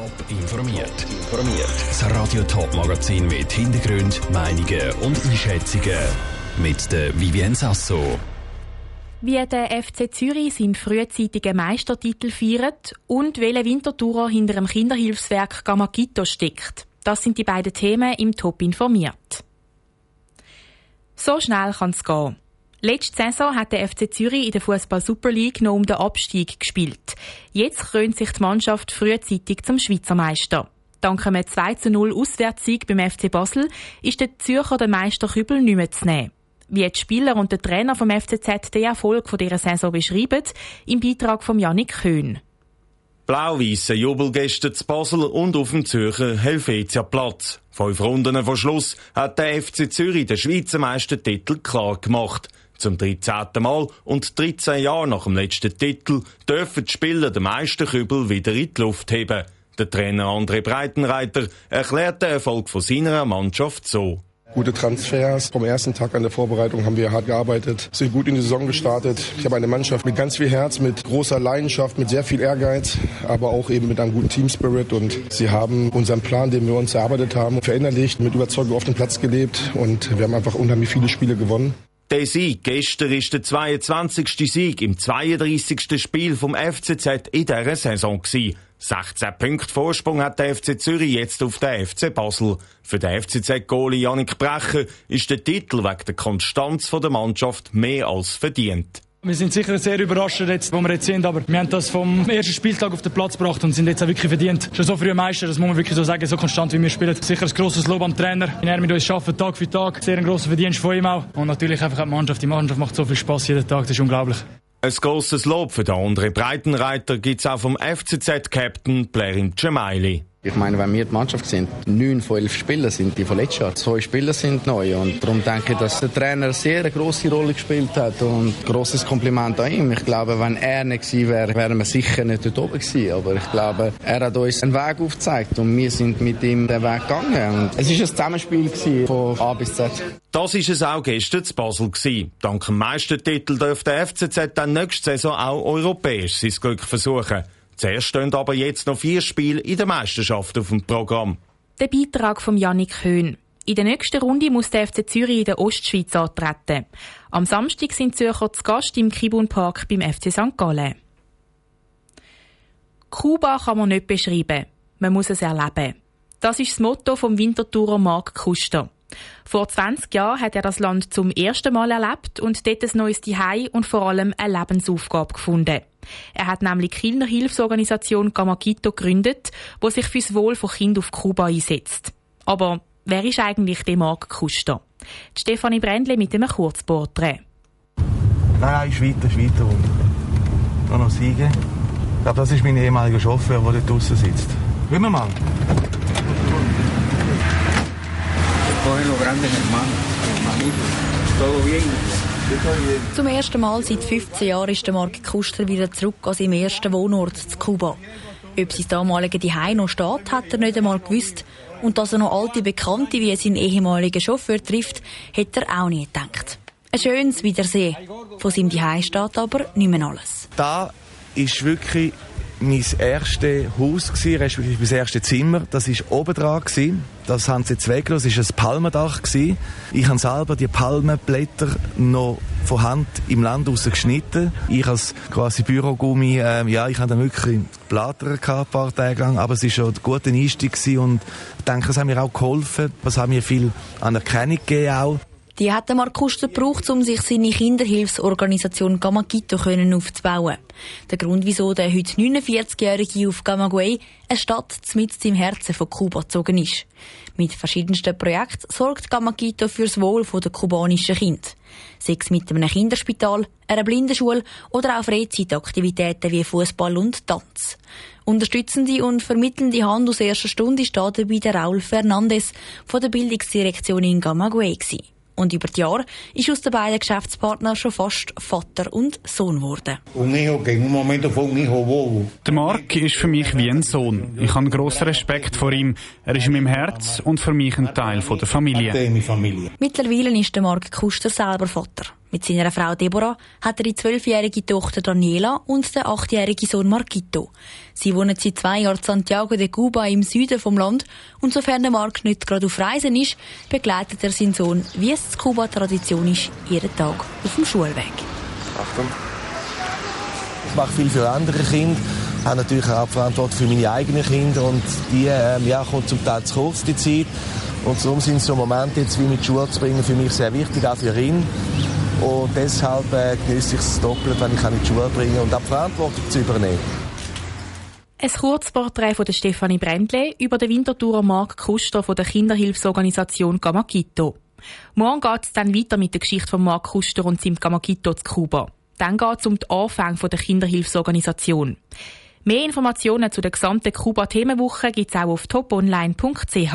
Top informiert. Informiert. Das Radio Top Magazin mit Hintergrund, Meinungen und Einschätzungen mit der Vivien Sasso. Wie der FC Zürich seinen frühzeitigen Meistertitel feiert und welcher Wintertourer hinter dem Kinderhilfswerk Gamakito steckt. Das sind die beiden Themen im Top informiert. So schnell kann es gehen. Letzte Saison hat der FC Zürich in der Fußball Super League noch um den Abstieg gespielt. Jetzt krönt sich die Mannschaft frühzeitig zum Schweizer Meister. Dank einem 2 zu 0 Auswärtssieg beim FC Basel ist der Zürcher der Meisterkübel nicht mehr zu nehmen. Wie die Spieler und der Trainer vom FCZ den Erfolg dieser Saison beschreiben, im Beitrag von Janik Köhn. Blau-Weisse Jubelgäste zu Basel und auf dem Zürcher Helvetia-Platz. Fünf Runden vor Schluss hat der FC Zürich den Schweizer Meistertitel klar gemacht. Zum 13. Mal und 13 Jahre nach dem letzten Titel dürfen die Spieler den Meisterkübel wieder in die Luft heben. Der Trainer André Breitenreiter erklärt den Erfolg von seiner Mannschaft so. Gute Transfers. Vom ersten Tag an der Vorbereitung haben wir hart gearbeitet, sind gut in die Saison gestartet. Ich habe eine Mannschaft mit ganz viel Herz, mit großer Leidenschaft, mit sehr viel Ehrgeiz, aber auch eben mit einem guten Teamspirit. Und sie haben unseren Plan, den wir uns erarbeitet haben, verinnerlicht, mit Überzeugung auf den Platz gelebt. Und wir haben einfach unheimlich viele Spiele gewonnen. Der Sieg gestern ist der 22. Sieg im 32. Spiel vom FCZ in dieser Saison gewesen. 16 Punkte Vorsprung hat der FC Zürich jetzt auf den FC Basel. Für den FCZ-Goalie Janik Brecher ist der Titel wegen der Konstanz der Mannschaft mehr als verdient. Wir sind sicher sehr überrascht, jetzt, wo wir jetzt sind, aber wir haben das vom ersten Spieltag auf den Platz gebracht und sind jetzt auch wirklich verdient. Schon so früh Meister, das muss man wirklich so sagen, so konstant wie wir spielen. Sicher ein grosses Lob am Trainer, wie er mit uns arbeitet, Tag für Tag. Sehr ein grosser Verdienst von ihm auch. Und natürlich einfach die Mannschaft. Die Mannschaft macht so viel Spaß jeden Tag, das ist unglaublich. Ein grosses Lob für den anderen Breitenreiter gibt es auch vom FCZ-Captain Blerim Cemaili. Ich meine, wenn wir die Mannschaft sind, neun von elf Spieler sind die verletzt schon. Zwei Spieler sind neu und darum denke ich, dass der Trainer sehr eine grosse Rolle gespielt hat und grosses Kompliment an ihm. Ich glaube, wenn er nicht gewesen wäre, wären wir sicher nicht dort oben gewesen. Aber ich glaube, er hat uns einen Weg aufgezeigt und wir sind mit ihm den Weg gegangen. Und es ist ein Zusammenspiel von A bis Z. Das ist es auch gestern zu Basel gewesen. Dank dem Meistertitel dürfte der FCZ dann nächste Saison auch europäisch sein Glück versuchen. Zuerst stehen aber jetzt noch vier Spiele in der Meisterschaft auf dem Programm. Der Beitrag von Janik Höhn. In der nächsten Runde muss der FC Zürich in der Ostschweiz antreten. Am Samstag sind Zürcher zu Gast im Kibun Park beim FC St. Gallen. Kuba kann man nicht beschreiben. Man muss es erleben. Das ist das Motto vom Wintertourer Mark Kuster. Vor 20 Jahren hat er das Land zum ersten Mal erlebt und dort ein neues Zuhause und vor allem eine Lebensaufgabe gefunden. Er hat nämlich die Kinderhilfsorganisation Gamakito gegründet, wo sich fürs Wohl von Kindern auf Kuba einsetzt. Aber wer ist eigentlich der Marc Kuster? Die Stefanie Brändle mit einem Kurzporträt. Nein, nein, ist weiter, ist weiter und noch noch Siege. Ich glaube, das ist mein ehemaliger Chauffeur, der dort draußen sitzt. Wollen wir mal? Zum ersten Mal seit 15 Jahren ist der Mark Kuster wieder zurück an seinem ersten Wohnort zu Kuba. Ob sein damaliger Zuhause noch steht, hat er nicht einmal gewusst. Und dass er noch alte Bekannte wie seinen ehemaligen Chauffeur trifft, hätte er auch nie gedacht. Ein schönes Wiedersehen. Von seinem Zuhause steht aber nicht mehr alles. Da ist wirklich mein erstes Haus gewesen, respektive mein erstes Zimmer. Das war oben dran. Gewesen. Das haben sie jetzt weggelassen. Das war ein Palmendach. Gewesen. Ich habe selber die Palmenblätter noch von Hand im Land geschnitten. Ich als quasi Bürogummi, äh, ja, ich dann wirklich Blatter ein paar Tage lang, aber es war schon ein guter Einstieg gewesen und ich denke, es hat mir auch geholfen. Es hat mir viel Anerkennung gegeben auch. Die hat Markus gebraucht, um sich seine Kinderhilfsorganisation Gamagito aufzubauen. Der Grund, wieso der heute 49-Jährige auf Camagüey, eine Stadt mitten im Herzen von Kuba gezogen ist. Mit verschiedensten Projekten sorgt Gamagito fürs Wohl der kubanischen Kinder. Sei es mit einem Kinderspital, einer Blindenschule oder auch Freizeitaktivitäten wie Fußball und Tanz. Unterstützende und vermittelnde Hand aus erster Stunde ist dabei der Raul Fernandes von der Bildungsdirektion in Camagüey. Und über die Jahre ist aus den beiden Geschäftspartnern schon fast Vater und Sohn geworden. Der Mark ist für mich wie ein Sohn. Ich habe grossen Respekt vor ihm. Er ist in meinem Herz und für mich ein Teil der Familie. Mittlerweile ist der Mark Kuster selber Vater. Mit seiner Frau Deborah hat er die zwölfjährige Tochter Daniela und den achtjährigen Sohn Marquito. Sie wohnen seit zwei Jahren in Santiago de Cuba im Süden vom Land und sofern der Marc nicht gerade auf Reisen ist, begleitet er seinen Sohn, wie es Kuba Tradition ist, jeden Tag auf dem Schulweg. Achtung. Ich mache viel für andere Kinder, habe natürlich auch Verantwortung für meine eigenen Kinder und die ähm, ja, kommt zum Teil zu kurz, die Zeit. Und darum sind so Momente jetzt wie mit Schule zu bringen für mich sehr wichtig, auch für ihn. Und deshalb äh, genieße ich es doppelt, wenn ich in die Schule bringen und auch die Verantwortung zu übernehmen. Ein Kurzporträt von Stefanie Brändle über den Winterthurer Mark Kuster von der Kinderhilfsorganisation Gamakito. Morgen geht es dann weiter mit der Geschichte von Mark Kuster und seinem Gamakito zu Kuba. Dann geht es um die Anfänge der Kinderhilfsorganisation. Mehr Informationen zu der gesamten Kuba-Themenwoche gibt es auch auf toponline.ch.